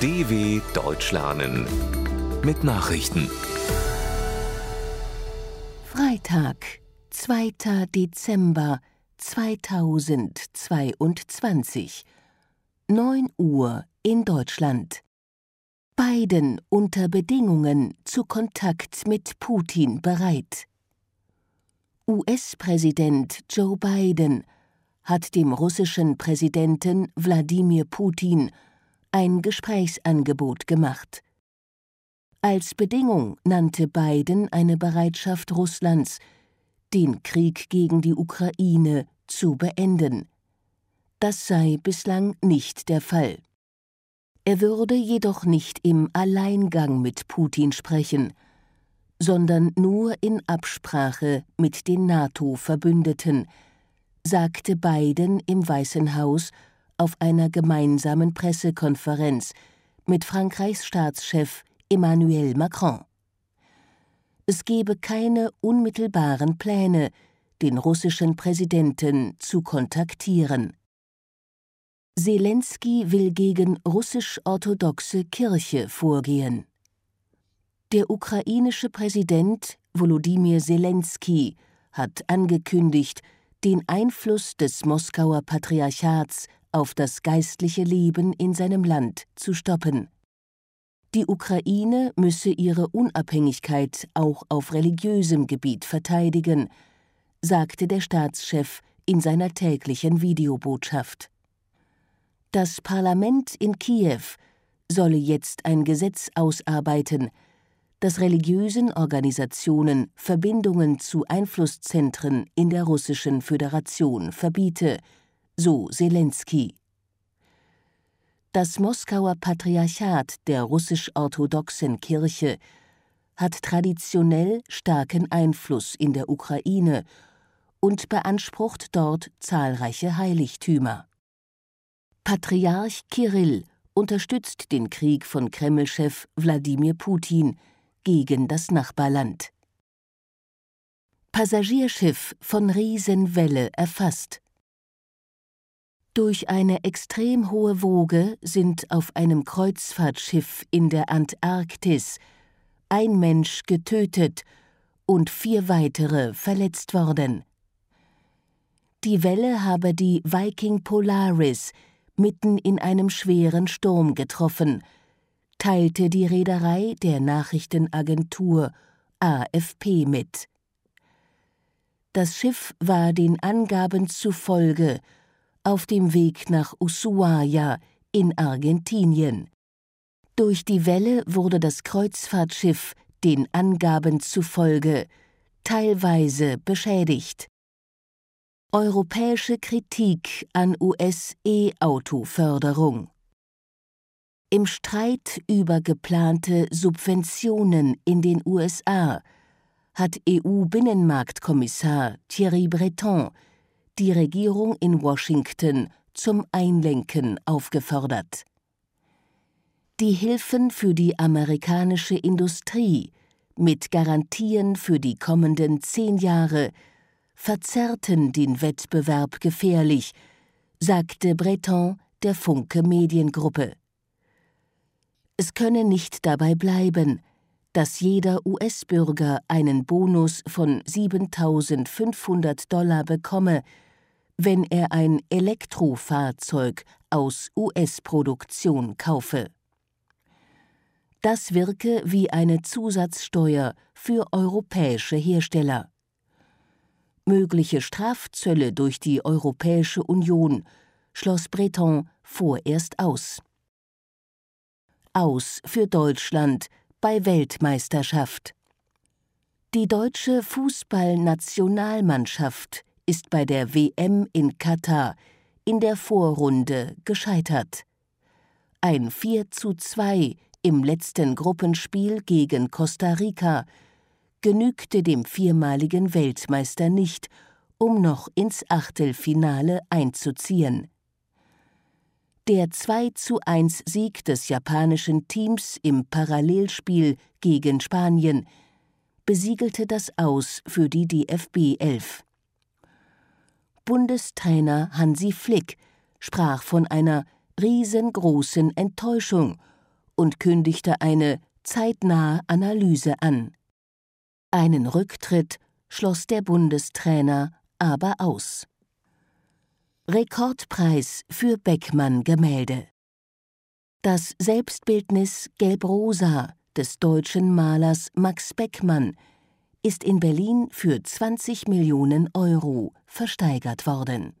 DW Deutsch lernen mit Nachrichten. Freitag, 2. Dezember 2022, 9 Uhr in Deutschland. Biden unter Bedingungen zu Kontakt mit Putin bereit. US-Präsident Joe Biden hat dem russischen Präsidenten Wladimir Putin ein Gesprächsangebot gemacht. Als Bedingung nannte Biden eine Bereitschaft Russlands, den Krieg gegen die Ukraine zu beenden. Das sei bislang nicht der Fall. Er würde jedoch nicht im Alleingang mit Putin sprechen, sondern nur in Absprache mit den NATO-Verbündeten, sagte Biden im Weißen Haus auf einer gemeinsamen Pressekonferenz mit Frankreichs Staatschef Emmanuel Macron. Es gebe keine unmittelbaren Pläne, den russischen Präsidenten zu kontaktieren. Zelensky will gegen russisch-orthodoxe Kirche vorgehen. Der ukrainische Präsident Volodymyr Zelensky hat angekündigt, den Einfluss des Moskauer Patriarchats auf das geistliche Leben in seinem Land zu stoppen. Die Ukraine müsse ihre Unabhängigkeit auch auf religiösem Gebiet verteidigen, sagte der Staatschef in seiner täglichen Videobotschaft. Das Parlament in Kiew solle jetzt ein Gesetz ausarbeiten, das religiösen Organisationen Verbindungen zu Einflusszentren in der Russischen Föderation verbiete, so Zelensky. Das Moskauer Patriarchat der russisch-orthodoxen Kirche hat traditionell starken Einfluss in der Ukraine und beansprucht dort zahlreiche Heiligtümer. Patriarch Kirill unterstützt den Krieg von Kremlchef Wladimir Putin gegen das Nachbarland. Passagierschiff von Riesenwelle erfasst. Durch eine extrem hohe Woge sind auf einem Kreuzfahrtschiff in der Antarktis ein Mensch getötet und vier weitere verletzt worden. Die Welle habe die Viking Polaris mitten in einem schweren Sturm getroffen, teilte die Reederei der Nachrichtenagentur AFP mit. Das Schiff war den Angaben zufolge auf dem Weg nach Ushuaia in Argentinien. Durch die Welle wurde das Kreuzfahrtschiff den Angaben zufolge teilweise beschädigt. Europäische Kritik an US-E-Auto-Förderung Im Streit über geplante Subventionen in den USA hat EU-Binnenmarktkommissar Thierry Breton die Regierung in Washington zum Einlenken aufgefordert. Die Hilfen für die amerikanische Industrie mit Garantien für die kommenden zehn Jahre verzerrten den Wettbewerb gefährlich, sagte Breton der Funke Mediengruppe. Es könne nicht dabei bleiben, dass jeder US-Bürger einen Bonus von 7500 Dollar bekomme, wenn er ein Elektrofahrzeug aus US-Produktion kaufe. Das wirke wie eine Zusatzsteuer für europäische Hersteller. Mögliche Strafzölle durch die Europäische Union schloss Breton vorerst aus. Aus für Deutschland bei Weltmeisterschaft. Die deutsche Fußballnationalmannschaft ist bei der WM in Katar in der Vorrunde gescheitert. Ein 4 zu 2 im letzten Gruppenspiel gegen Costa Rica genügte dem viermaligen Weltmeister nicht, um noch ins Achtelfinale einzuziehen. Der 2 zu 1 Sieg des japanischen Teams im Parallelspiel gegen Spanien besiegelte das Aus für die DFB 11. Bundestrainer Hansi Flick sprach von einer riesengroßen Enttäuschung und kündigte eine zeitnahe Analyse an. Einen Rücktritt schloss der Bundestrainer aber aus. Rekordpreis für Beckmann-Gemälde. Das Selbstbildnis Gelb-Rosa des deutschen Malers Max Beckmann ist in Berlin für 20 Millionen Euro versteigert worden.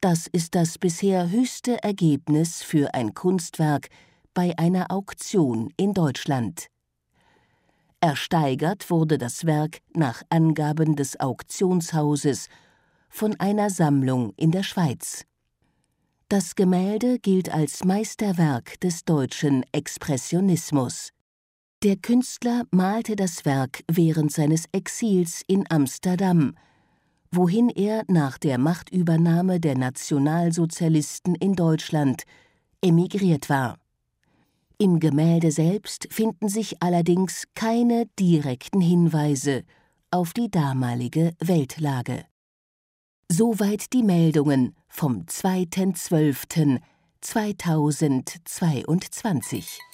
Das ist das bisher höchste Ergebnis für ein Kunstwerk bei einer Auktion in Deutschland. Ersteigert wurde das Werk nach Angaben des Auktionshauses von einer Sammlung in der Schweiz. Das Gemälde gilt als Meisterwerk des deutschen Expressionismus. Der Künstler malte das Werk während seines Exils in Amsterdam, wohin er nach der Machtübernahme der Nationalsozialisten in Deutschland emigriert war. Im Gemälde selbst finden sich allerdings keine direkten Hinweise auf die damalige Weltlage. Soweit die Meldungen vom 2.12.2022.